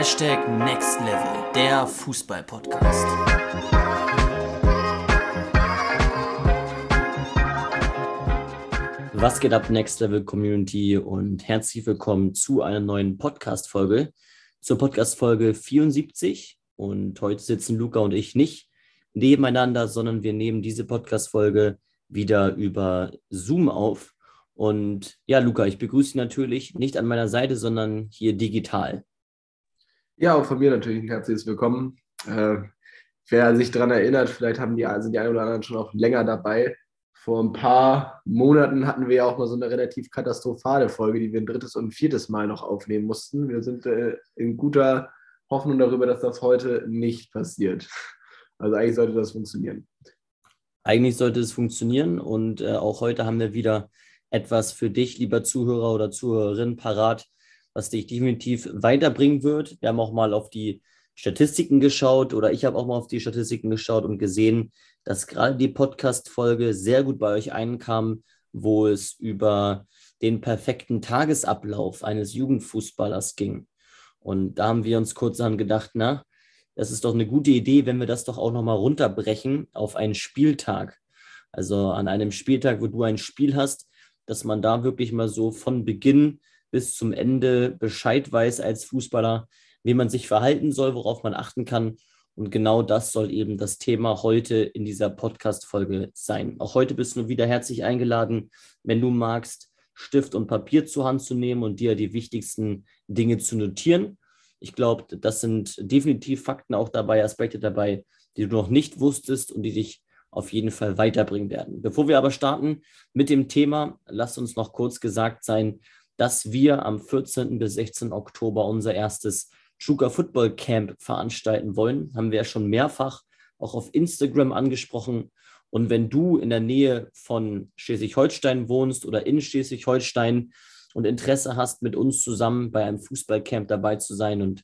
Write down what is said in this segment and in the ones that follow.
Hashtag Next Level, der Fußball-Podcast. Was geht ab, Next Level Community und herzlich willkommen zu einer neuen Podcast-Folge, zur Podcast-Folge 74. Und heute sitzen Luca und ich nicht nebeneinander, sondern wir nehmen diese Podcast-Folge wieder über Zoom auf. Und ja, Luca, ich begrüße dich natürlich nicht an meiner Seite, sondern hier digital. Ja, auch von mir natürlich ein herzliches Willkommen. Äh, wer sich daran erinnert, vielleicht haben die, sind die einen oder anderen schon auch länger dabei. Vor ein paar Monaten hatten wir ja auch mal so eine relativ katastrophale Folge, die wir ein drittes und ein viertes Mal noch aufnehmen mussten. Wir sind äh, in guter Hoffnung darüber, dass das heute nicht passiert. Also eigentlich sollte das funktionieren. Eigentlich sollte es funktionieren und äh, auch heute haben wir wieder etwas für dich, lieber Zuhörer oder Zuhörerin, parat, was dich definitiv weiterbringen wird. Wir haben auch mal auf die Statistiken geschaut oder ich habe auch mal auf die Statistiken geschaut und gesehen, dass gerade die Podcast-Folge sehr gut bei euch einkam, wo es über den perfekten Tagesablauf eines Jugendfußballers ging. Und da haben wir uns kurzerhand gedacht, na, das ist doch eine gute Idee, wenn wir das doch auch nochmal runterbrechen auf einen Spieltag. Also an einem Spieltag, wo du ein Spiel hast, dass man da wirklich mal so von Beginn bis zum Ende Bescheid weiß als Fußballer, wie man sich verhalten soll, worauf man achten kann. Und genau das soll eben das Thema heute in dieser Podcast-Folge sein. Auch heute bist du wieder herzlich eingeladen, wenn du magst, Stift und Papier zur Hand zu nehmen und dir die wichtigsten Dinge zu notieren. Ich glaube, das sind definitiv Fakten auch dabei, Aspekte dabei, die du noch nicht wusstest und die dich auf jeden Fall weiterbringen werden. Bevor wir aber starten mit dem Thema, lasst uns noch kurz gesagt sein, dass wir am 14. bis 16. Oktober unser erstes Chuka Football Camp veranstalten wollen. Haben wir ja schon mehrfach auch auf Instagram angesprochen. Und wenn du in der Nähe von Schleswig-Holstein wohnst oder in Schleswig-Holstein und Interesse hast, mit uns zusammen bei einem Fußballcamp dabei zu sein und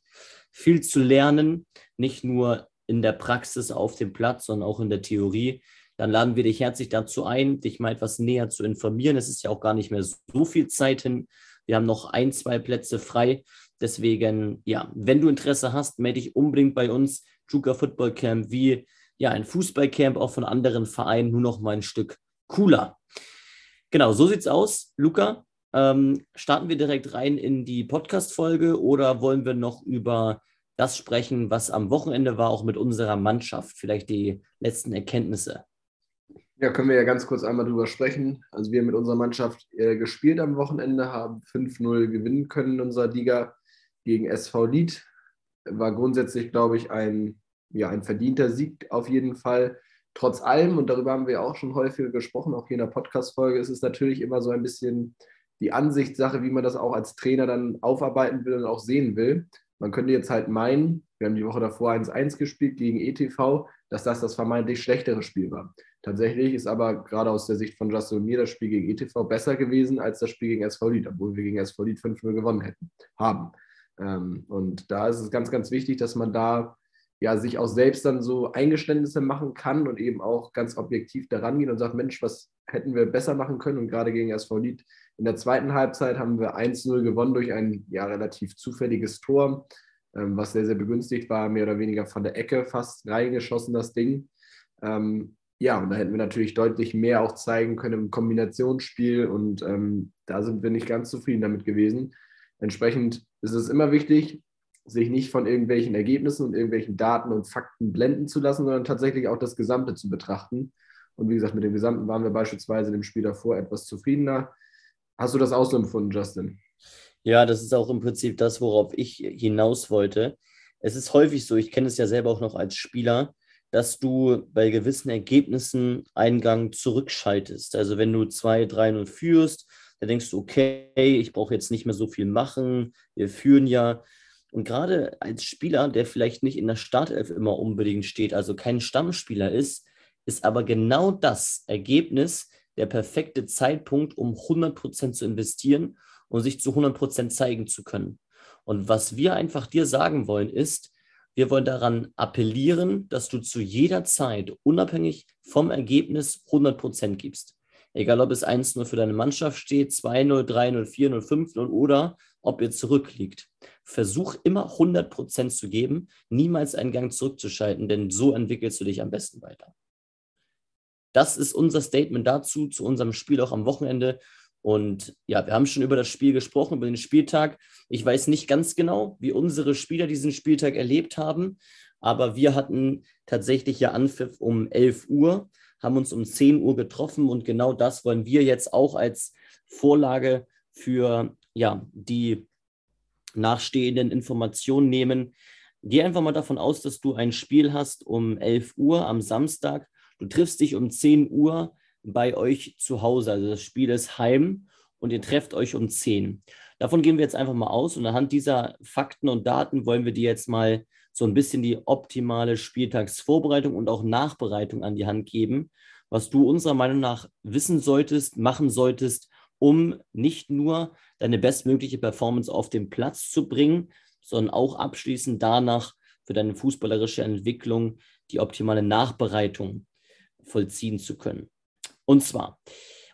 viel zu lernen, nicht nur in der Praxis auf dem Platz, sondern auch in der Theorie, dann laden wir dich herzlich dazu ein, dich mal etwas näher zu informieren. Es ist ja auch gar nicht mehr so viel Zeit hin. Wir haben noch ein, zwei Plätze frei. Deswegen, ja, wenn du Interesse hast, melde dich unbedingt bei uns. Juka Football Camp, wie ja, ein Fußballcamp auch von anderen Vereinen, nur noch mal ein Stück cooler. Genau, so sieht's aus. Luca, ähm, starten wir direkt rein in die Podcast-Folge oder wollen wir noch über das sprechen, was am Wochenende war, auch mit unserer Mannschaft? Vielleicht die letzten Erkenntnisse. Ja, können wir ja ganz kurz einmal drüber sprechen. Also wir haben mit unserer Mannschaft äh, gespielt am Wochenende, haben 5-0 gewinnen können in unserer Liga gegen SV Lied. War grundsätzlich, glaube ich, ein, ja, ein verdienter Sieg auf jeden Fall. Trotz allem, und darüber haben wir auch schon häufiger gesprochen, auch hier in der Podcast-Folge, ist es natürlich immer so ein bisschen die Ansichtssache, wie man das auch als Trainer dann aufarbeiten will und auch sehen will. Man könnte jetzt halt meinen, wir haben die Woche davor 1-1 gespielt gegen ETV, dass das das vermeintlich schlechtere Spiel war. Tatsächlich ist aber gerade aus der Sicht von Justin mir das Spiel gegen ETV besser gewesen als das Spiel gegen SV Lied, obwohl wir gegen SV Lied 5-0 gewonnen hätten, haben. Ähm, und da ist es ganz, ganz wichtig, dass man da ja, sich auch selbst dann so Eingeständnisse machen kann und eben auch ganz objektiv daran gehen und sagt, Mensch, was hätten wir besser machen können? Und gerade gegen SV Lied in der zweiten Halbzeit haben wir 1-0 gewonnen durch ein ja, relativ zufälliges Tor, was sehr, sehr begünstigt war, mehr oder weniger von der Ecke fast reingeschossen, das Ding. Ähm, ja, und da hätten wir natürlich deutlich mehr auch zeigen können im Kombinationsspiel und ähm, da sind wir nicht ganz zufrieden damit gewesen. Entsprechend ist es immer wichtig, sich nicht von irgendwelchen Ergebnissen und irgendwelchen Daten und Fakten blenden zu lassen, sondern tatsächlich auch das Gesamte zu betrachten. Und wie gesagt, mit dem Gesamten waren wir beispielsweise im Spiel davor etwas zufriedener. Hast du das auch so empfunden, Justin? Ja, das ist auch im Prinzip das, worauf ich hinaus wollte. Es ist häufig so, ich kenne es ja selber auch noch als Spieler, dass du bei gewissen Ergebnissen einen Gang zurückschaltest. Also wenn du 2-3-0 führst, dann denkst du, okay, ich brauche jetzt nicht mehr so viel machen, wir führen ja. Und gerade als Spieler, der vielleicht nicht in der Startelf immer unbedingt steht, also kein Stammspieler ist, ist aber genau das Ergebnis der perfekte Zeitpunkt, um 100% zu investieren und sich zu 100% zeigen zu können. Und was wir einfach dir sagen wollen, ist, wir wollen daran appellieren, dass du zu jeder Zeit, unabhängig vom Ergebnis, 100 Prozent gibst. Egal, ob es 1-0 für deine Mannschaft steht, 2-0, 3-0, 4-0, 5-0 oder ob ihr zurückliegt. Versuch immer 100% zu geben, niemals einen Gang zurückzuschalten, denn so entwickelst du dich am besten weiter. Das ist unser Statement dazu, zu unserem Spiel auch am Wochenende. Und ja, wir haben schon über das Spiel gesprochen, über den Spieltag. Ich weiß nicht ganz genau, wie unsere Spieler diesen Spieltag erlebt haben, aber wir hatten tatsächlich ja Anpfiff um 11 Uhr haben uns um 10 Uhr getroffen und genau das wollen wir jetzt auch als Vorlage für ja, die nachstehenden Informationen nehmen. Geh einfach mal davon aus, dass du ein Spiel hast um 11 Uhr am Samstag. Du triffst dich um 10 Uhr bei euch zu Hause. Also das Spiel ist heim und ihr trefft euch um 10. Davon gehen wir jetzt einfach mal aus und anhand dieser Fakten und Daten wollen wir dir jetzt mal so ein bisschen die optimale Spieltagsvorbereitung und auch Nachbereitung an die Hand geben, was du unserer Meinung nach wissen solltest, machen solltest, um nicht nur deine bestmögliche Performance auf den Platz zu bringen, sondern auch abschließend danach für deine fußballerische Entwicklung die optimale Nachbereitung vollziehen zu können. Und zwar,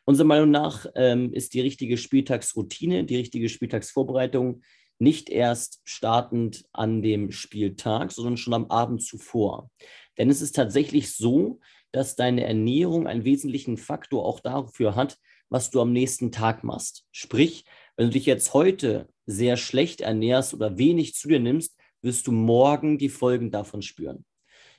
unserer Meinung nach ähm, ist die richtige Spieltagsroutine, die richtige Spieltagsvorbereitung nicht erst startend an dem Spieltag, sondern schon am Abend zuvor. Denn es ist tatsächlich so, dass deine Ernährung einen wesentlichen Faktor auch dafür hat, was du am nächsten Tag machst. Sprich, wenn du dich jetzt heute sehr schlecht ernährst oder wenig zu dir nimmst, wirst du morgen die Folgen davon spüren.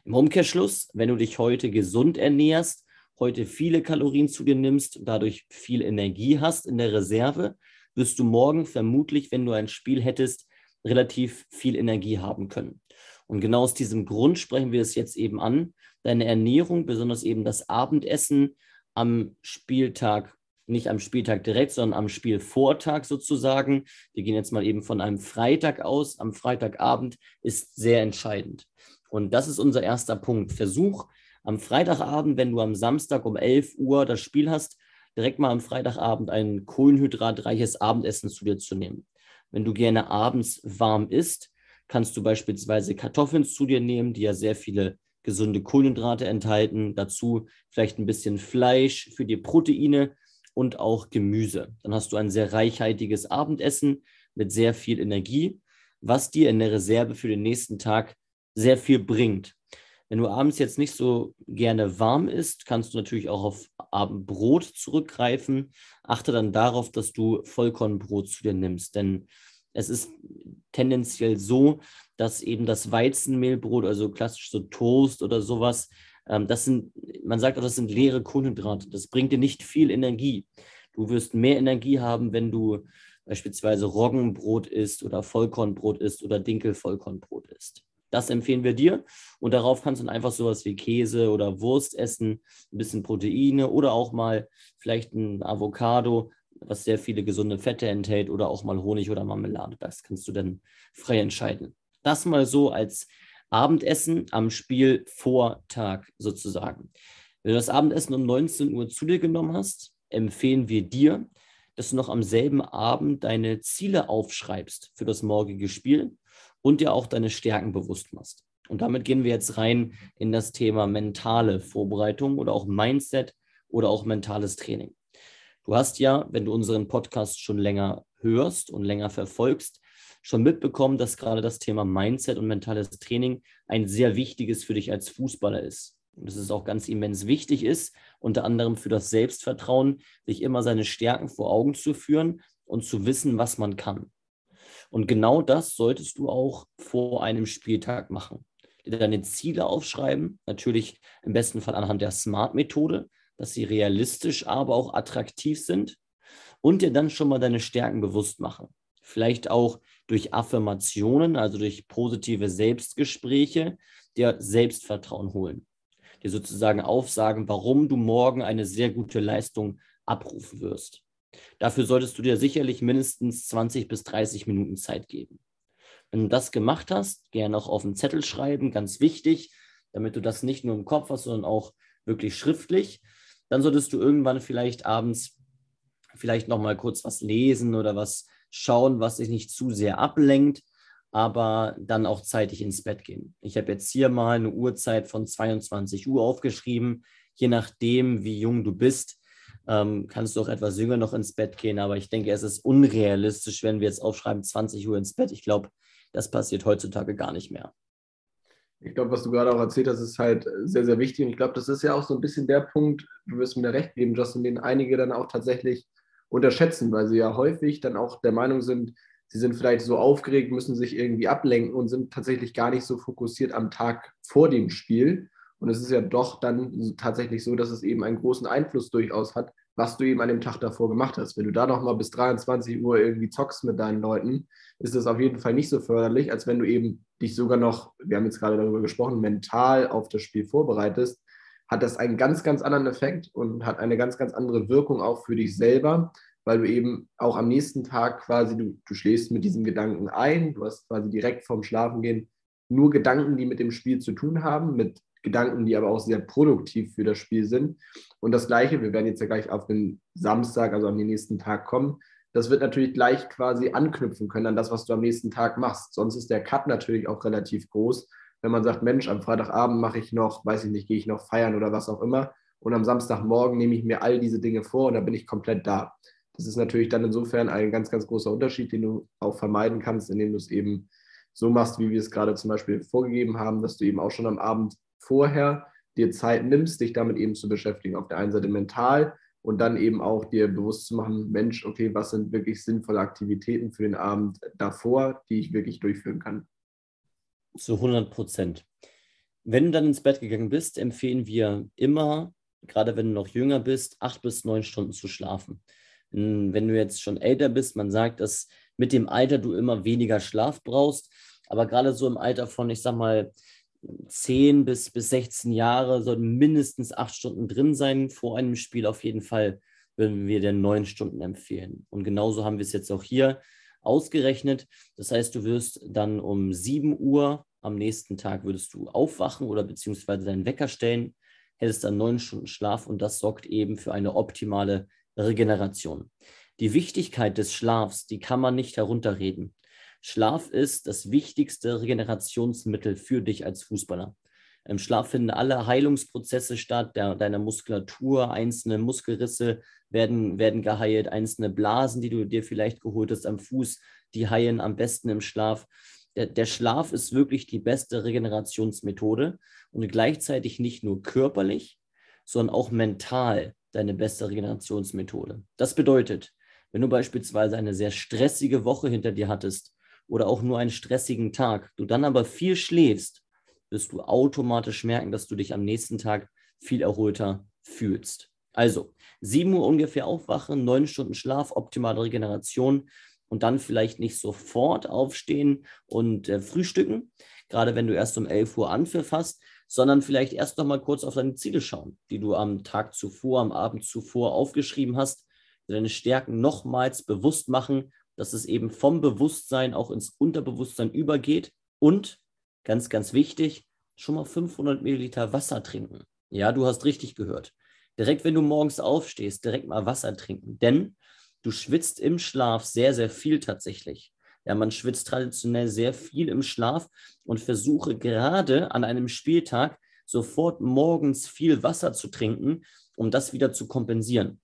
Im Umkehrschluss, wenn du dich heute gesund ernährst, heute viele Kalorien zu dir nimmst dadurch viel Energie hast in der Reserve, wirst du morgen vermutlich, wenn du ein Spiel hättest, relativ viel Energie haben können. Und genau aus diesem Grund sprechen wir es jetzt eben an. Deine Ernährung, besonders eben das Abendessen am Spieltag, nicht am Spieltag direkt, sondern am Spielvortag sozusagen. Wir gehen jetzt mal eben von einem Freitag aus. Am Freitagabend ist sehr entscheidend. Und das ist unser erster Punkt. Versuch am Freitagabend, wenn du am Samstag um 11 Uhr das Spiel hast, direkt mal am Freitagabend ein kohlenhydratreiches Abendessen zu dir zu nehmen. Wenn du gerne abends warm isst, kannst du beispielsweise Kartoffeln zu dir nehmen, die ja sehr viele gesunde Kohlenhydrate enthalten. Dazu vielleicht ein bisschen Fleisch für die Proteine und auch Gemüse. Dann hast du ein sehr reichhaltiges Abendessen mit sehr viel Energie, was dir in der Reserve für den nächsten Tag sehr viel bringt. Wenn du abends jetzt nicht so gerne warm isst, kannst du natürlich auch auf Abendbrot zurückgreifen. Achte dann darauf, dass du Vollkornbrot zu dir nimmst, denn es ist tendenziell so, dass eben das Weizenmehlbrot, also klassisch so Toast oder sowas, ähm, das sind, man sagt auch, das sind leere Kohlenhydrate. Das bringt dir nicht viel Energie. Du wirst mehr Energie haben, wenn du beispielsweise Roggenbrot isst oder Vollkornbrot isst oder Dinkelvollkornbrot isst. Das empfehlen wir dir. Und darauf kannst du dann einfach sowas wie Käse oder Wurst essen, ein bisschen Proteine oder auch mal vielleicht ein Avocado, was sehr viele gesunde Fette enthält oder auch mal Honig oder Marmelade. Das kannst du dann frei entscheiden. Das mal so als Abendessen am Spielvortag sozusagen. Wenn du das Abendessen um 19 Uhr zu dir genommen hast, empfehlen wir dir, dass du noch am selben Abend deine Ziele aufschreibst für das morgige Spiel und dir auch deine Stärken bewusst machst. Und damit gehen wir jetzt rein in das Thema mentale Vorbereitung oder auch Mindset oder auch mentales Training. Du hast ja, wenn du unseren Podcast schon länger hörst und länger verfolgst, schon mitbekommen, dass gerade das Thema Mindset und mentales Training ein sehr wichtiges für dich als Fußballer ist. Und dass es auch ganz immens wichtig ist, unter anderem für das Selbstvertrauen, sich immer seine Stärken vor Augen zu führen und zu wissen, was man kann. Und genau das solltest du auch vor einem Spieltag machen. Deine Ziele aufschreiben, natürlich im besten Fall anhand der SMART-Methode, dass sie realistisch, aber auch attraktiv sind und dir dann schon mal deine Stärken bewusst machen. Vielleicht auch durch Affirmationen, also durch positive Selbstgespräche, dir Selbstvertrauen holen. Dir sozusagen aufsagen, warum du morgen eine sehr gute Leistung abrufen wirst. Dafür solltest du dir sicherlich mindestens 20 bis 30 Minuten Zeit geben. Wenn du das gemacht hast, gerne auch auf den Zettel schreiben, ganz wichtig, damit du das nicht nur im Kopf hast, sondern auch wirklich schriftlich. Dann solltest du irgendwann vielleicht abends vielleicht noch mal kurz was lesen oder was schauen, was dich nicht zu sehr ablenkt, aber dann auch zeitig ins Bett gehen. Ich habe jetzt hier mal eine Uhrzeit von 22 Uhr aufgeschrieben, je nachdem, wie jung du bist ähm, kannst du auch etwas jünger noch ins Bett gehen. Aber ich denke, es ist unrealistisch, wenn wir jetzt aufschreiben, 20 Uhr ins Bett. Ich glaube, das passiert heutzutage gar nicht mehr. Ich glaube, was du gerade auch erzählt hast, ist halt sehr, sehr wichtig. Und ich glaube, das ist ja auch so ein bisschen der Punkt, du wirst mir recht geben, Justin, den einige dann auch tatsächlich unterschätzen, weil sie ja häufig dann auch der Meinung sind, sie sind vielleicht so aufgeregt, müssen sich irgendwie ablenken und sind tatsächlich gar nicht so fokussiert am Tag vor dem Spiel. Und es ist ja doch dann tatsächlich so, dass es eben einen großen Einfluss durchaus hat, was du eben an dem Tag davor gemacht hast. Wenn du da nochmal bis 23 Uhr irgendwie zockst mit deinen Leuten, ist das auf jeden Fall nicht so förderlich, als wenn du eben dich sogar noch, wir haben jetzt gerade darüber gesprochen, mental auf das Spiel vorbereitest, hat das einen ganz, ganz anderen Effekt und hat eine ganz, ganz andere Wirkung auch für dich selber, weil du eben auch am nächsten Tag quasi, du, du schläfst mit diesem Gedanken ein, du hast quasi direkt vorm Schlafengehen nur Gedanken, die mit dem Spiel zu tun haben, mit Gedanken, die aber auch sehr produktiv für das Spiel sind. Und das Gleiche, wir werden jetzt ja gleich auf den Samstag, also am nächsten Tag kommen, das wird natürlich gleich quasi anknüpfen können an das, was du am nächsten Tag machst. Sonst ist der Cut natürlich auch relativ groß. Wenn man sagt, Mensch, am Freitagabend mache ich noch, weiß ich nicht, gehe ich noch feiern oder was auch immer. Und am Samstagmorgen nehme ich mir all diese Dinge vor und dann bin ich komplett da. Das ist natürlich dann insofern ein ganz, ganz großer Unterschied, den du auch vermeiden kannst, indem du es eben so machst, wie wir es gerade zum Beispiel vorgegeben haben, dass du eben auch schon am Abend vorher dir Zeit nimmst, dich damit eben zu beschäftigen. Auf der einen Seite mental und dann eben auch dir bewusst zu machen, Mensch, okay, was sind wirklich sinnvolle Aktivitäten für den Abend davor, die ich wirklich durchführen kann. Zu 100 Prozent. Wenn du dann ins Bett gegangen bist, empfehlen wir immer, gerade wenn du noch jünger bist, acht bis neun Stunden zu schlafen. Wenn du jetzt schon älter bist, man sagt, dass mit dem Alter du immer weniger Schlaf brauchst, aber gerade so im Alter von, ich sag mal, 10 bis, bis 16 Jahre sollten mindestens acht Stunden drin sein. Vor einem Spiel auf jeden Fall würden wir dir neun Stunden empfehlen. Und genauso haben wir es jetzt auch hier ausgerechnet. Das heißt, du wirst dann um 7 Uhr am nächsten Tag würdest du aufwachen oder beziehungsweise deinen Wecker stellen, hättest dann neun Stunden Schlaf und das sorgt eben für eine optimale Regeneration. Die Wichtigkeit des Schlafs, die kann man nicht herunterreden. Schlaf ist das wichtigste Regenerationsmittel für dich als Fußballer. Im Schlaf finden alle Heilungsprozesse statt, der, deiner Muskulatur, einzelne Muskelrisse werden, werden geheilt, einzelne Blasen, die du dir vielleicht geholt hast am Fuß, die heilen am besten im Schlaf. Der, der Schlaf ist wirklich die beste Regenerationsmethode und gleichzeitig nicht nur körperlich, sondern auch mental deine beste Regenerationsmethode. Das bedeutet, wenn du beispielsweise eine sehr stressige Woche hinter dir hattest, oder auch nur einen stressigen Tag, du dann aber viel schläfst, wirst du automatisch merken, dass du dich am nächsten Tag viel erholter fühlst. Also 7 Uhr ungefähr aufwachen, 9 Stunden Schlaf, optimale Regeneration und dann vielleicht nicht sofort aufstehen und äh, frühstücken, gerade wenn du erst um 11 Uhr Anpfiff hast, sondern vielleicht erst noch mal kurz auf deine Ziele schauen, die du am Tag zuvor, am Abend zuvor aufgeschrieben hast, deine Stärken nochmals bewusst machen dass es eben vom Bewusstsein auch ins Unterbewusstsein übergeht und ganz, ganz wichtig, schon mal 500 Milliliter Wasser trinken. Ja, du hast richtig gehört. Direkt, wenn du morgens aufstehst, direkt mal Wasser trinken, denn du schwitzt im Schlaf sehr, sehr viel tatsächlich. Ja, man schwitzt traditionell sehr viel im Schlaf und versuche gerade an einem Spieltag sofort morgens viel Wasser zu trinken, um das wieder zu kompensieren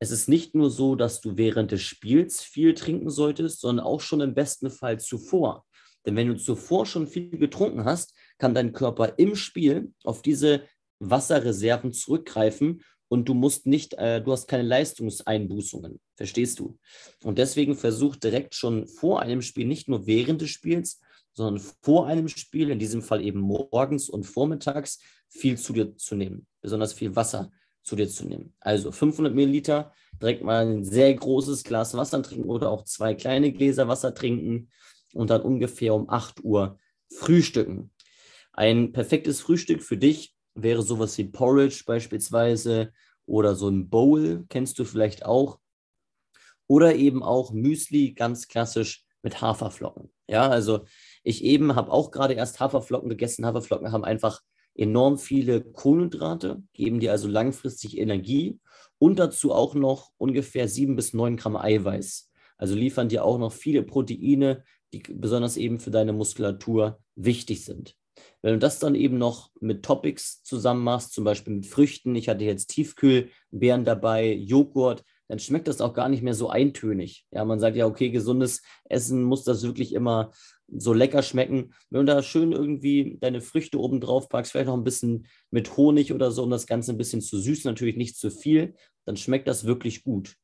es ist nicht nur so, dass du während des Spiels viel trinken solltest, sondern auch schon im besten Fall zuvor. Denn wenn du zuvor schon viel getrunken hast, kann dein Körper im Spiel auf diese Wasserreserven zurückgreifen und du musst nicht, äh, du hast keine Leistungseinbußungen. Verstehst du? Und deswegen versuch direkt schon vor einem Spiel, nicht nur während des Spiels, sondern vor einem Spiel, in diesem Fall eben morgens und vormittags, viel zu dir zu nehmen, besonders viel Wasser zu dir zu nehmen. Also 500 Milliliter, direkt mal ein sehr großes Glas Wasser trinken oder auch zwei kleine Gläser Wasser trinken und dann ungefähr um 8 Uhr frühstücken. Ein perfektes Frühstück für dich wäre sowas wie Porridge beispielsweise oder so ein Bowl, kennst du vielleicht auch. Oder eben auch Müsli, ganz klassisch mit Haferflocken. Ja, also ich eben habe auch gerade erst Haferflocken gegessen. Haferflocken haben einfach enorm viele Kohlenhydrate, geben dir also langfristig Energie und dazu auch noch ungefähr sieben bis neun Gramm Eiweiß. Also liefern dir auch noch viele Proteine, die besonders eben für deine Muskulatur wichtig sind. Wenn du das dann eben noch mit Topics zusammen machst, zum Beispiel mit Früchten, ich hatte jetzt Tiefkühlbeeren dabei, Joghurt, dann schmeckt das auch gar nicht mehr so eintönig. Ja, man sagt ja, okay, gesundes Essen muss das wirklich immer so lecker schmecken. Wenn du da schön irgendwie deine Früchte oben drauf packst, vielleicht noch ein bisschen mit Honig oder so, um das Ganze ein bisschen zu süßen, natürlich nicht zu viel, dann schmeckt das wirklich gut.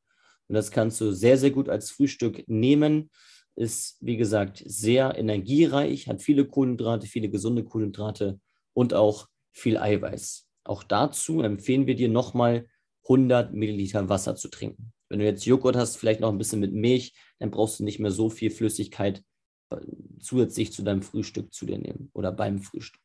Und das kannst du sehr, sehr gut als Frühstück nehmen. Ist, wie gesagt, sehr energiereich, hat viele Kohlenhydrate, viele gesunde Kohlenhydrate und auch viel Eiweiß. Auch dazu empfehlen wir dir nochmal 100 Milliliter Wasser zu trinken. Wenn du jetzt Joghurt hast, vielleicht noch ein bisschen mit Milch, dann brauchst du nicht mehr so viel Flüssigkeit äh, zusätzlich zu deinem Frühstück zu dir nehmen oder beim Frühstück.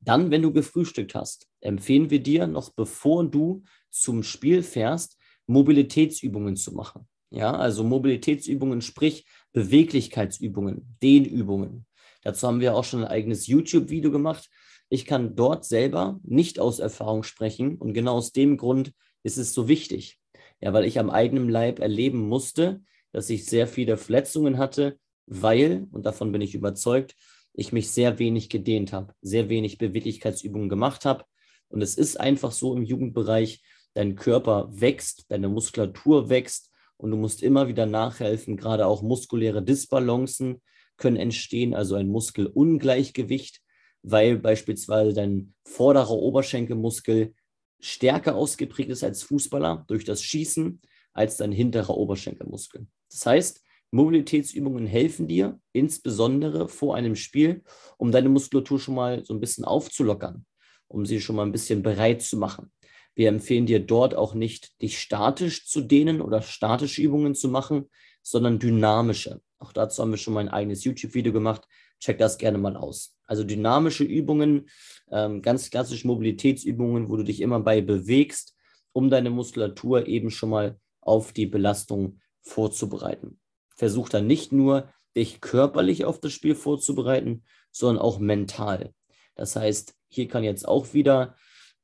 Dann, wenn du gefrühstückt hast, empfehlen wir dir noch, bevor du zum Spiel fährst, Mobilitätsübungen zu machen. Ja, also Mobilitätsübungen, sprich Beweglichkeitsübungen, Dehnübungen. Dazu haben wir auch schon ein eigenes YouTube-Video gemacht. Ich kann dort selber nicht aus Erfahrung sprechen und genau aus dem Grund ist es so wichtig. Ja, weil ich am eigenen Leib erleben musste, dass ich sehr viele Verletzungen hatte, weil, und davon bin ich überzeugt, ich mich sehr wenig gedehnt habe, sehr wenig Beweglichkeitsübungen gemacht habe. Und es ist einfach so im Jugendbereich, dein Körper wächst, deine Muskulatur wächst und du musst immer wieder nachhelfen. Gerade auch muskuläre Disbalancen können entstehen, also ein Muskelungleichgewicht weil beispielsweise dein vorderer Oberschenkelmuskel stärker ausgeprägt ist als Fußballer durch das Schießen als dein hinterer Oberschenkelmuskel. Das heißt, Mobilitätsübungen helfen dir insbesondere vor einem Spiel, um deine Muskulatur schon mal so ein bisschen aufzulockern, um sie schon mal ein bisschen bereit zu machen. Wir empfehlen dir dort auch nicht, dich statisch zu dehnen oder statische Übungen zu machen, sondern dynamische. Auch dazu haben wir schon mal ein eigenes YouTube-Video gemacht. Check das gerne mal aus. Also dynamische Übungen, ähm, ganz klassische Mobilitätsübungen, wo du dich immer bei bewegst, um deine Muskulatur eben schon mal auf die Belastung vorzubereiten. Versuch dann nicht nur, dich körperlich auf das Spiel vorzubereiten, sondern auch mental. Das heißt, hier kann jetzt auch wieder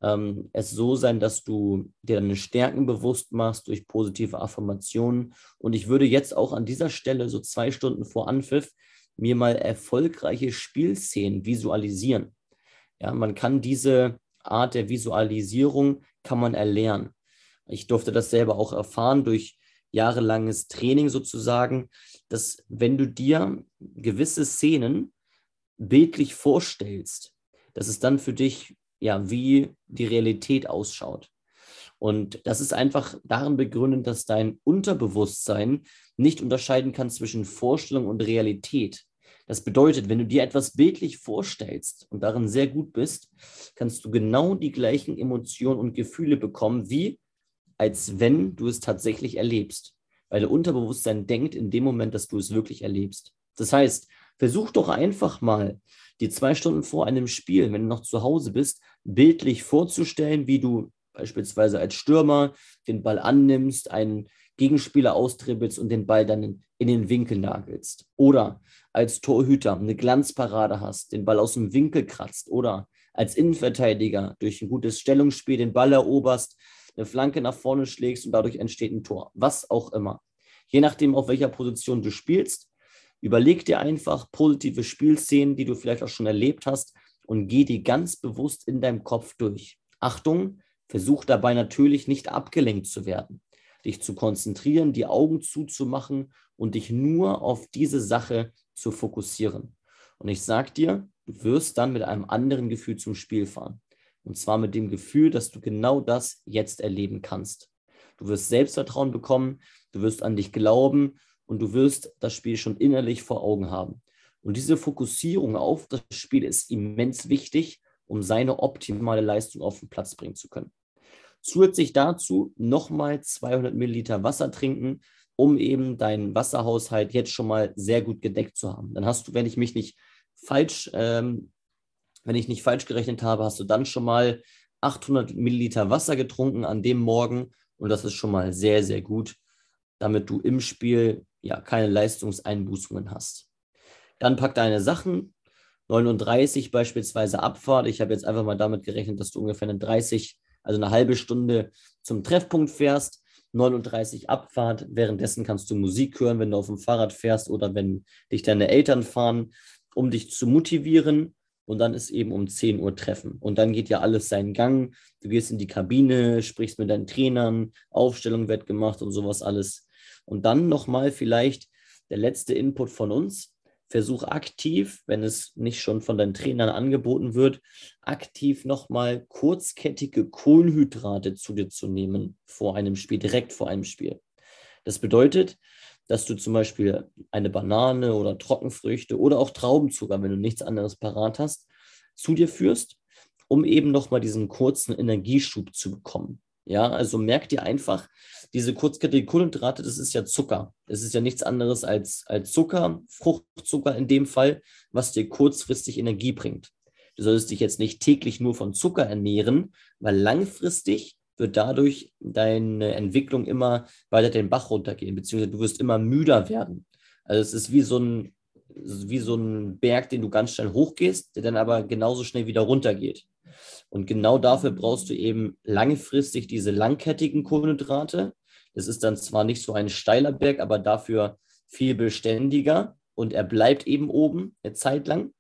ähm, es so sein, dass du dir deine Stärken bewusst machst durch positive Affirmationen. Und ich würde jetzt auch an dieser Stelle so zwei Stunden vor Anpfiff mir mal erfolgreiche Spielszenen visualisieren. Ja, man kann diese Art der Visualisierung kann man erlernen. Ich durfte das selber auch erfahren durch jahrelanges Training sozusagen, dass wenn du dir gewisse Szenen bildlich vorstellst, dass es dann für dich ja wie die Realität ausschaut. Und das ist einfach darin begründet, dass dein Unterbewusstsein nicht unterscheiden kann zwischen Vorstellung und Realität. Das bedeutet, wenn du dir etwas bildlich vorstellst und darin sehr gut bist, kannst du genau die gleichen Emotionen und Gefühle bekommen, wie als wenn du es tatsächlich erlebst. Weil der Unterbewusstsein denkt in dem Moment, dass du es wirklich erlebst. Das heißt, versuch doch einfach mal, die zwei Stunden vor einem Spiel, wenn du noch zu Hause bist, bildlich vorzustellen, wie du beispielsweise als Stürmer den Ball annimmst, einen Gegenspieler austribbelst und den Ball dann in den Winkel nagelst. Oder als Torhüter eine Glanzparade hast, den Ball aus dem Winkel kratzt. Oder als Innenverteidiger durch ein gutes Stellungsspiel den Ball eroberst, eine Flanke nach vorne schlägst und dadurch entsteht ein Tor. Was auch immer. Je nachdem, auf welcher Position du spielst, überleg dir einfach positive Spielszenen, die du vielleicht auch schon erlebt hast und geh die ganz bewusst in deinem Kopf durch. Achtung, versuch dabei natürlich nicht abgelenkt zu werden dich zu konzentrieren, die Augen zuzumachen und dich nur auf diese Sache zu fokussieren. Und ich sage dir, du wirst dann mit einem anderen Gefühl zum Spiel fahren. Und zwar mit dem Gefühl, dass du genau das jetzt erleben kannst. Du wirst Selbstvertrauen bekommen, du wirst an dich glauben und du wirst das Spiel schon innerlich vor Augen haben. Und diese Fokussierung auf das Spiel ist immens wichtig, um seine optimale Leistung auf den Platz bringen zu können. Zusätzlich dazu nochmal 200 Milliliter Wasser trinken, um eben deinen Wasserhaushalt jetzt schon mal sehr gut gedeckt zu haben. Dann hast du, wenn ich mich nicht falsch, ähm, wenn ich nicht falsch gerechnet habe, hast du dann schon mal 800 Milliliter Wasser getrunken an dem Morgen und das ist schon mal sehr, sehr gut, damit du im Spiel ja keine Leistungseinbußungen hast. Dann pack deine Sachen. 39 beispielsweise Abfahrt. Ich habe jetzt einfach mal damit gerechnet, dass du ungefähr eine 30 also eine halbe Stunde zum Treffpunkt fährst, 39 Abfahrt. Währenddessen kannst du Musik hören, wenn du auf dem Fahrrad fährst oder wenn dich deine Eltern fahren, um dich zu motivieren. und dann ist eben um 10 Uhr Treffen. Und dann geht ja alles seinen Gang. Du gehst in die Kabine, sprichst mit deinen Trainern, Aufstellung wird gemacht und sowas alles. Und dann nochmal vielleicht der letzte Input von uns. Versuch aktiv, wenn es nicht schon von deinen Trainern angeboten wird, aktiv nochmal kurzkettige Kohlenhydrate zu dir zu nehmen vor einem Spiel, direkt vor einem Spiel. Das bedeutet, dass du zum Beispiel eine Banane oder Trockenfrüchte oder auch Traubenzucker, wenn du nichts anderes parat hast, zu dir führst, um eben nochmal diesen kurzen Energieschub zu bekommen. Ja, also merk dir einfach, diese kurzkettigen Kohlenhydrate, das ist ja Zucker. Es ist ja nichts anderes als, als Zucker, Fruchtzucker in dem Fall, was dir kurzfristig Energie bringt. Du solltest dich jetzt nicht täglich nur von Zucker ernähren, weil langfristig wird dadurch deine Entwicklung immer weiter den Bach runtergehen, beziehungsweise du wirst immer müder werden. Also es ist wie so ein, wie so ein Berg, den du ganz schnell hochgehst, der dann aber genauso schnell wieder runtergeht. Und genau dafür brauchst du eben langfristig diese langkettigen Kohlenhydrate. Das ist dann zwar nicht so ein steiler Berg, aber dafür viel beständiger und er bleibt eben oben eine Zeit lang.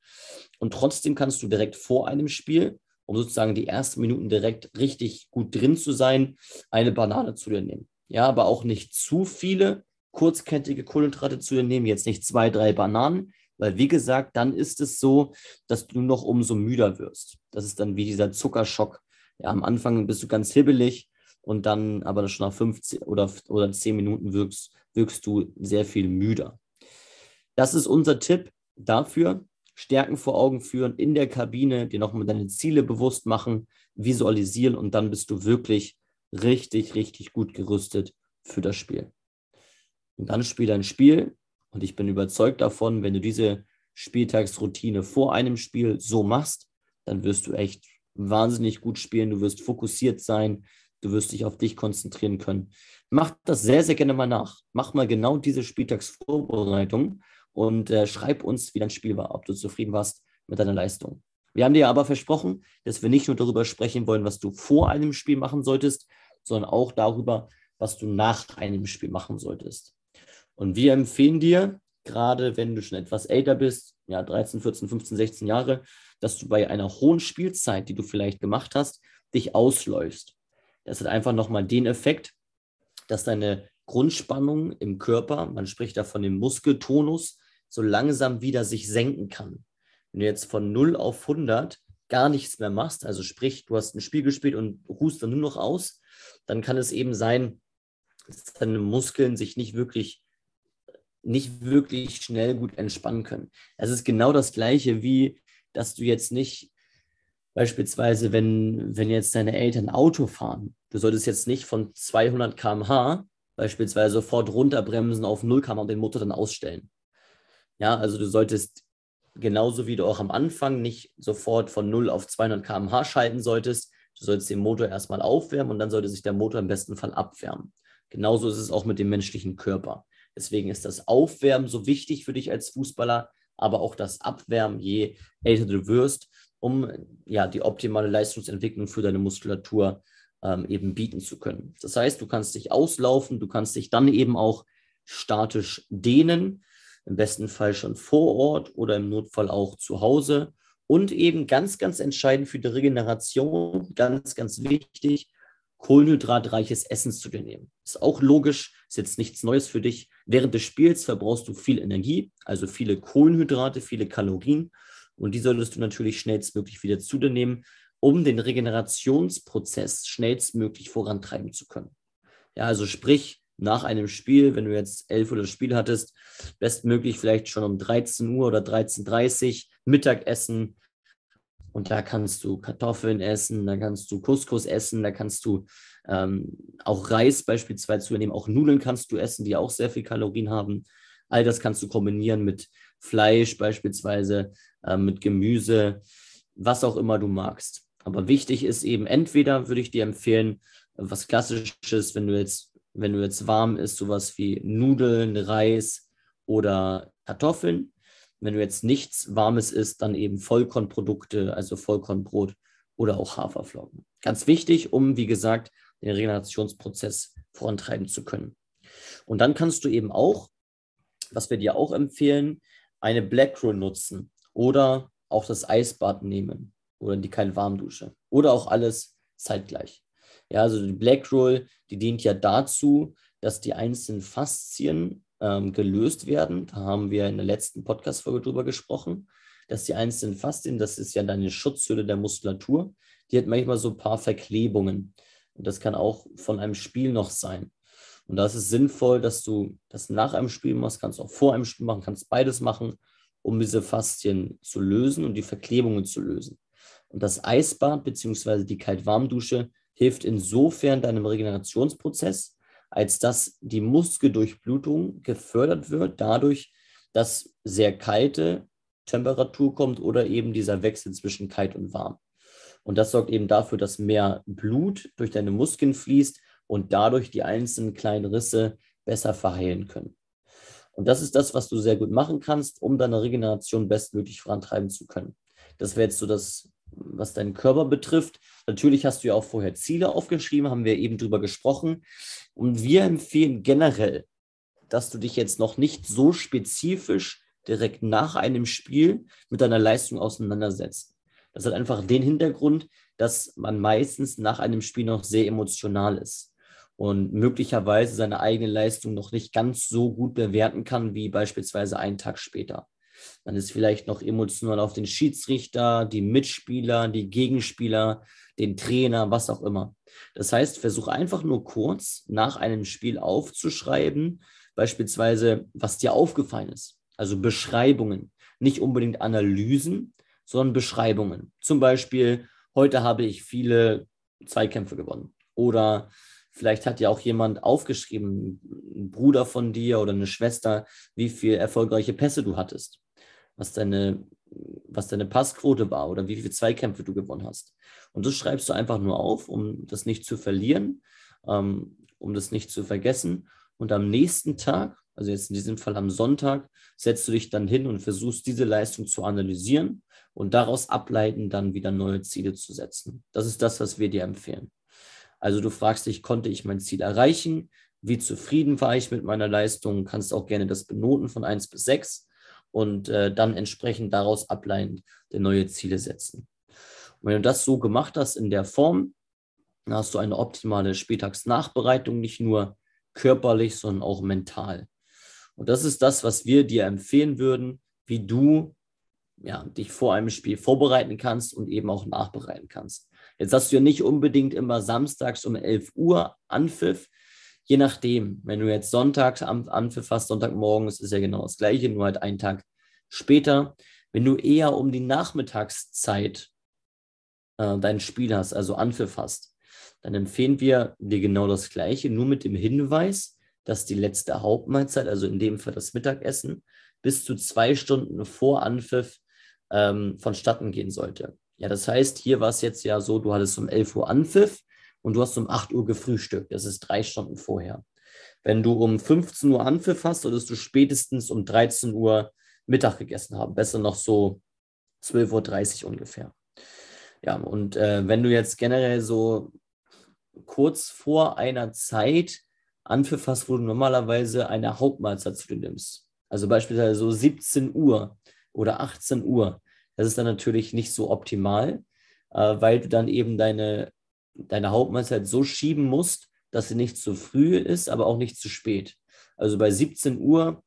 Und trotzdem kannst du direkt vor einem Spiel um sozusagen die ersten Minuten direkt richtig gut drin zu sein, eine Banane zu dir nehmen. Ja, aber auch nicht zu viele kurzkettige Kohlenhydrate zu dir nehmen, jetzt nicht zwei, drei Bananen, weil wie gesagt, dann ist es so, dass du noch umso müder wirst. Das ist dann wie dieser Zuckerschock. Ja, am Anfang bist du ganz hibbelig und dann aber schon nach 15 oder, oder 10 Minuten wirkst, wirkst du sehr viel müder. Das ist unser Tipp dafür, Stärken vor Augen führen in der Kabine, dir nochmal deine Ziele bewusst machen, visualisieren und dann bist du wirklich richtig, richtig gut gerüstet für das Spiel. Und dann spiel dein Spiel und ich bin überzeugt davon, wenn du diese Spieltagsroutine vor einem Spiel so machst, dann wirst du echt wahnsinnig gut spielen, du wirst fokussiert sein, du wirst dich auf dich konzentrieren können. Mach das sehr, sehr gerne mal nach. Mach mal genau diese Spieltagsvorbereitung und äh, schreib uns, wie dein Spiel war, ob du zufrieden warst mit deiner Leistung. Wir haben dir aber versprochen, dass wir nicht nur darüber sprechen wollen, was du vor einem Spiel machen solltest, sondern auch darüber, was du nach einem Spiel machen solltest. Und wir empfehlen dir, gerade wenn du schon etwas älter bist, ja 13, 14, 15, 16 Jahre, dass du bei einer hohen Spielzeit, die du vielleicht gemacht hast, dich ausläufst. Das hat einfach nochmal den Effekt, dass deine Grundspannung im Körper, man spricht da von dem Muskeltonus, so langsam wieder sich senken kann. Wenn du jetzt von 0 auf 100 gar nichts mehr machst, also sprich, du hast ein Spiel gespielt und ruhst dann nur noch aus, dann kann es eben sein, dass deine Muskeln sich nicht wirklich nicht wirklich schnell gut entspannen können. Es ist genau das gleiche wie, dass du jetzt nicht beispielsweise, wenn, wenn jetzt deine Eltern Auto fahren, du solltest jetzt nicht von 200 km/h beispielsweise sofort runterbremsen auf 0 km und den Motor dann ausstellen. Ja, also du solltest genauso wie du auch am Anfang nicht sofort von 0 auf 200 km/h schalten solltest, du solltest den Motor erstmal aufwärmen und dann sollte sich der Motor im besten Fall abwärmen. Genauso ist es auch mit dem menschlichen Körper. Deswegen ist das Aufwärmen so wichtig für dich als Fußballer, aber auch das Abwärmen, je älter du wirst, um ja die optimale Leistungsentwicklung für deine Muskulatur ähm, eben bieten zu können. Das heißt, du kannst dich auslaufen, du kannst dich dann eben auch statisch dehnen im besten Fall schon vor Ort oder im Notfall auch zu Hause. Und eben ganz, ganz entscheidend für die Regeneration, ganz, ganz wichtig, kohlenhydratreiches Essen zu dir nehmen. Ist auch logisch, ist jetzt nichts Neues für dich. Während des Spiels verbrauchst du viel Energie, also viele Kohlenhydrate, viele Kalorien. Und die solltest du natürlich schnellstmöglich wieder zu dir nehmen, um den Regenerationsprozess schnellstmöglich vorantreiben zu können. Ja, also sprich, nach einem Spiel, wenn du jetzt elf Uhr das Spiel hattest, bestmöglich vielleicht schon um 13 Uhr oder 13.30 Uhr Mittagessen. Und da kannst du Kartoffeln essen, da kannst du Couscous essen, da kannst du ähm, auch Reis beispielsweise zu nehmen, auch Nudeln kannst du essen, die auch sehr viel Kalorien haben. All das kannst du kombinieren mit Fleisch beispielsweise, äh, mit Gemüse, was auch immer du magst. Aber wichtig ist eben, entweder würde ich dir empfehlen, was Klassisches, wenn du jetzt wenn du jetzt warm isst, sowas wie Nudeln, Reis oder Kartoffeln. Wenn du jetzt nichts Warmes isst, dann eben Vollkornprodukte, also Vollkornbrot oder auch Haferflocken. Ganz wichtig, um, wie gesagt, den Regenerationsprozess vorantreiben zu können. Und dann kannst du eben auch, was wir dir auch empfehlen, eine Black Roll nutzen oder auch das Eisbad nehmen oder die Kaltwarmdusche oder auch alles zeitgleich. Ja, also die Black Roll, die dient ja dazu, dass die einzelnen Faszien ähm, gelöst werden. Da haben wir in der letzten Podcast-Folge drüber gesprochen, dass die einzelnen Faszien, das ist ja deine Schutzhülle der Muskulatur, die hat manchmal so ein paar Verklebungen. Und das kann auch von einem Spiel noch sein. Und da ist es sinnvoll, dass du das nach einem Spiel machst, kannst auch vor einem Spiel machen, kannst beides machen, um diese Faszien zu lösen und die Verklebungen zu lösen. Und das Eisbad bzw. die Kalt-Warm-Dusche hilft insofern deinem Regenerationsprozess, als dass die Muskeldurchblutung gefördert wird, dadurch, dass sehr kalte Temperatur kommt oder eben dieser Wechsel zwischen kalt und warm. Und das sorgt eben dafür, dass mehr Blut durch deine Muskeln fließt und dadurch die einzelnen kleinen Risse besser verheilen können. Und das ist das, was du sehr gut machen kannst, um deine Regeneration bestmöglich vorantreiben zu können. Das wäre jetzt so das, was deinen Körper betrifft. Natürlich hast du ja auch vorher Ziele aufgeschrieben, haben wir eben drüber gesprochen. Und wir empfehlen generell, dass du dich jetzt noch nicht so spezifisch direkt nach einem Spiel mit deiner Leistung auseinandersetzt. Das hat einfach den Hintergrund, dass man meistens nach einem Spiel noch sehr emotional ist und möglicherweise seine eigene Leistung noch nicht ganz so gut bewerten kann wie beispielsweise einen Tag später. Man ist vielleicht noch emotional auf den Schiedsrichter, die Mitspieler, die Gegenspieler, den Trainer, was auch immer. Das heißt, versuch einfach nur kurz nach einem Spiel aufzuschreiben, beispielsweise, was dir aufgefallen ist. Also Beschreibungen, nicht unbedingt Analysen, sondern Beschreibungen. Zum Beispiel, heute habe ich viele Zweikämpfe gewonnen. Oder vielleicht hat ja auch jemand aufgeschrieben, ein Bruder von dir oder eine Schwester, wie viele erfolgreiche Pässe du hattest, was deine, was deine Passquote war oder wie viele Zweikämpfe du gewonnen hast. Und das schreibst du einfach nur auf, um das nicht zu verlieren, ähm, um das nicht zu vergessen. Und am nächsten Tag, also jetzt in diesem Fall am Sonntag, setzt du dich dann hin und versuchst diese Leistung zu analysieren und daraus ableiten, dann wieder neue Ziele zu setzen. Das ist das, was wir dir empfehlen. Also du fragst dich, konnte ich mein Ziel erreichen? Wie zufrieden war ich mit meiner Leistung? Kannst auch gerne das benoten von 1 bis 6 und äh, dann entsprechend daraus ableitend neue Ziele setzen. Und wenn du das so gemacht hast in der Form, dann hast du eine optimale Spieltagsnachbereitung, nicht nur körperlich, sondern auch mental. Und das ist das, was wir dir empfehlen würden, wie du ja, dich vor einem Spiel vorbereiten kannst und eben auch nachbereiten kannst. Jetzt hast du ja nicht unbedingt immer samstags um 11 Uhr Anpfiff. Je nachdem, wenn du jetzt sonntags Anpfiff hast, Sonntagmorgens ist ja genau das gleiche, nur halt einen Tag später. Wenn du eher um die Nachmittagszeit äh, dein Spiel hast, also Anpfiff hast, dann empfehlen wir dir genau das gleiche, nur mit dem Hinweis, dass die letzte Hauptmahlzeit, also in dem Fall das Mittagessen, bis zu zwei Stunden vor Anpfiff ähm, vonstatten gehen sollte. Ja, das heißt, hier war es jetzt ja so, du hattest um 11 Uhr Anpfiff und du hast um 8 Uhr gefrühstückt. Das ist drei Stunden vorher. Wenn du um 15 Uhr Anpfiff hast, solltest du spätestens um 13 Uhr Mittag gegessen haben. Besser noch so 12.30 Uhr ungefähr. Ja, und äh, wenn du jetzt generell so kurz vor einer Zeit Anpfiff hast, wo du normalerweise eine Hauptmahlzeit zu dir nimmst, also beispielsweise so 17 Uhr oder 18 Uhr, das ist dann natürlich nicht so optimal, äh, weil du dann eben deine, deine Hauptmahlzeit so schieben musst, dass sie nicht zu früh ist, aber auch nicht zu spät. Also bei 17 Uhr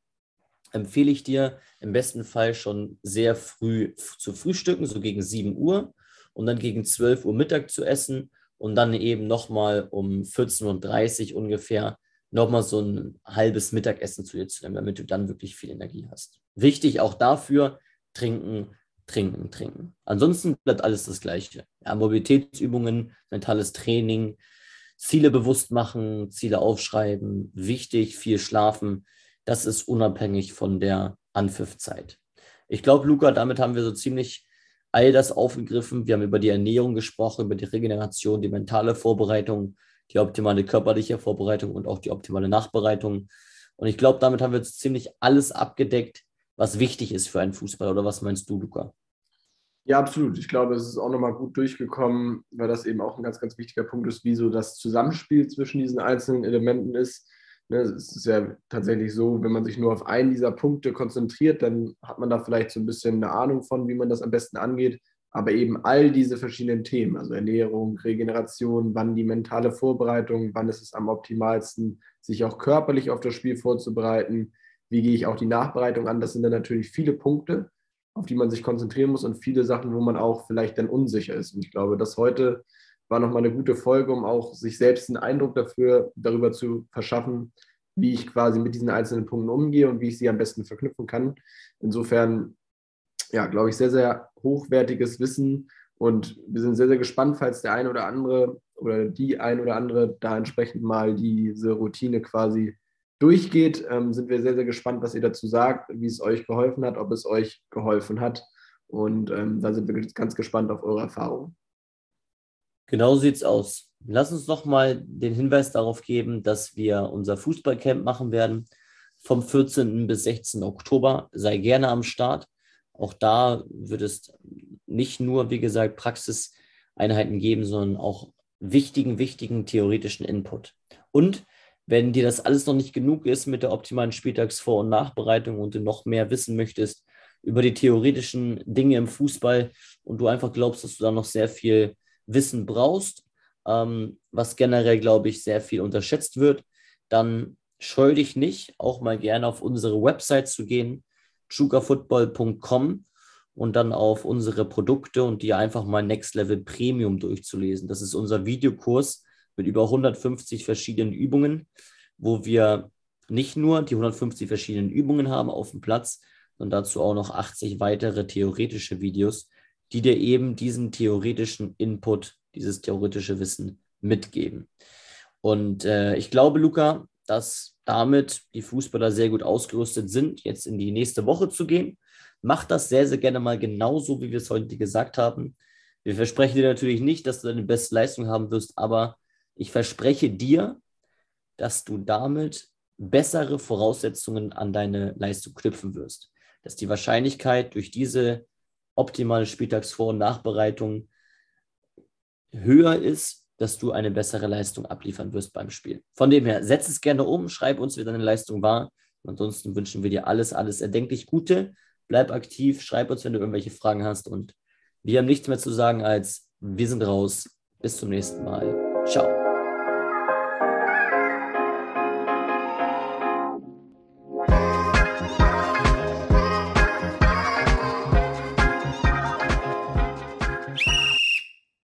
empfehle ich dir im besten Fall schon sehr früh zu frühstücken, so gegen 7 Uhr und dann gegen 12 Uhr Mittag zu essen und dann eben nochmal um 14.30 Uhr ungefähr nochmal so ein halbes Mittagessen zu dir zu nehmen, damit du dann wirklich viel Energie hast. Wichtig auch dafür, trinken, trinken, trinken. Ansonsten bleibt alles das Gleiche. Ja, Mobilitätsübungen, mentales Training, Ziele bewusst machen, Ziele aufschreiben, wichtig, viel schlafen. Das ist unabhängig von der Anpfiffzeit. Ich glaube, Luca, damit haben wir so ziemlich all das aufgegriffen. Wir haben über die Ernährung gesprochen, über die Regeneration, die mentale Vorbereitung, die optimale körperliche Vorbereitung und auch die optimale Nachbereitung. Und ich glaube, damit haben wir ziemlich alles abgedeckt, was wichtig ist für einen Fußballer. Oder was meinst du, Luca? Ja, absolut. Ich glaube, es ist auch nochmal gut durchgekommen, weil das eben auch ein ganz, ganz wichtiger Punkt ist, wie so das Zusammenspiel zwischen diesen einzelnen Elementen ist. Ne, es ist ja tatsächlich so, wenn man sich nur auf einen dieser Punkte konzentriert, dann hat man da vielleicht so ein bisschen eine Ahnung von, wie man das am besten angeht. Aber eben all diese verschiedenen Themen, also Ernährung, Regeneration, wann die mentale Vorbereitung, wann ist es am optimalsten, sich auch körperlich auf das Spiel vorzubereiten, wie gehe ich auch die Nachbereitung an, das sind dann natürlich viele Punkte, auf die man sich konzentrieren muss und viele Sachen, wo man auch vielleicht dann unsicher ist. Und ich glaube, dass heute war nochmal eine gute Folge, um auch sich selbst einen Eindruck dafür, darüber zu verschaffen, wie ich quasi mit diesen einzelnen Punkten umgehe und wie ich sie am besten verknüpfen kann. Insofern, ja, glaube ich, sehr, sehr hochwertiges Wissen und wir sind sehr, sehr gespannt, falls der eine oder andere oder die ein oder andere da entsprechend mal diese Routine quasi durchgeht. Ähm, sind wir sehr, sehr gespannt, was ihr dazu sagt, wie es euch geholfen hat, ob es euch geholfen hat. Und ähm, da sind wir ganz gespannt auf eure Erfahrungen. Genau sieht's aus. Lass uns noch mal den Hinweis darauf geben, dass wir unser Fußballcamp machen werden vom 14. bis 16. Oktober. Sei gerne am Start. Auch da wird es nicht nur, wie gesagt, Praxiseinheiten geben, sondern auch wichtigen, wichtigen theoretischen Input. Und wenn dir das alles noch nicht genug ist mit der optimalen Spieltagsvor- und Nachbereitung und du noch mehr wissen möchtest über die theoretischen Dinge im Fußball und du einfach glaubst, dass du da noch sehr viel Wissen brauchst, ähm, was generell, glaube ich, sehr viel unterschätzt wird, dann scheu dich nicht, auch mal gerne auf unsere Website zu gehen, chugafootball.com und dann auf unsere Produkte und die einfach mal Next Level Premium durchzulesen. Das ist unser Videokurs mit über 150 verschiedenen Übungen, wo wir nicht nur die 150 verschiedenen Übungen haben auf dem Platz, sondern dazu auch noch 80 weitere theoretische Videos, die dir eben diesen theoretischen Input, dieses theoretische Wissen mitgeben. Und äh, ich glaube, Luca, dass damit die Fußballer sehr gut ausgerüstet sind, jetzt in die nächste Woche zu gehen. Mach das sehr, sehr gerne mal genauso, wie wir es heute gesagt haben. Wir versprechen dir natürlich nicht, dass du deine beste Leistung haben wirst, aber ich verspreche dir, dass du damit bessere Voraussetzungen an deine Leistung knüpfen wirst. Dass die Wahrscheinlichkeit durch diese optimale Spieltagsvor- und Nachbereitung höher ist, dass du eine bessere Leistung abliefern wirst beim Spiel. Von dem her, setz es gerne um, schreib uns, wie deine Leistung war. Ansonsten wünschen wir dir alles, alles erdenklich Gute. Bleib aktiv, schreib uns, wenn du irgendwelche Fragen hast. Und wir haben nichts mehr zu sagen als wir sind raus. Bis zum nächsten Mal. Ciao.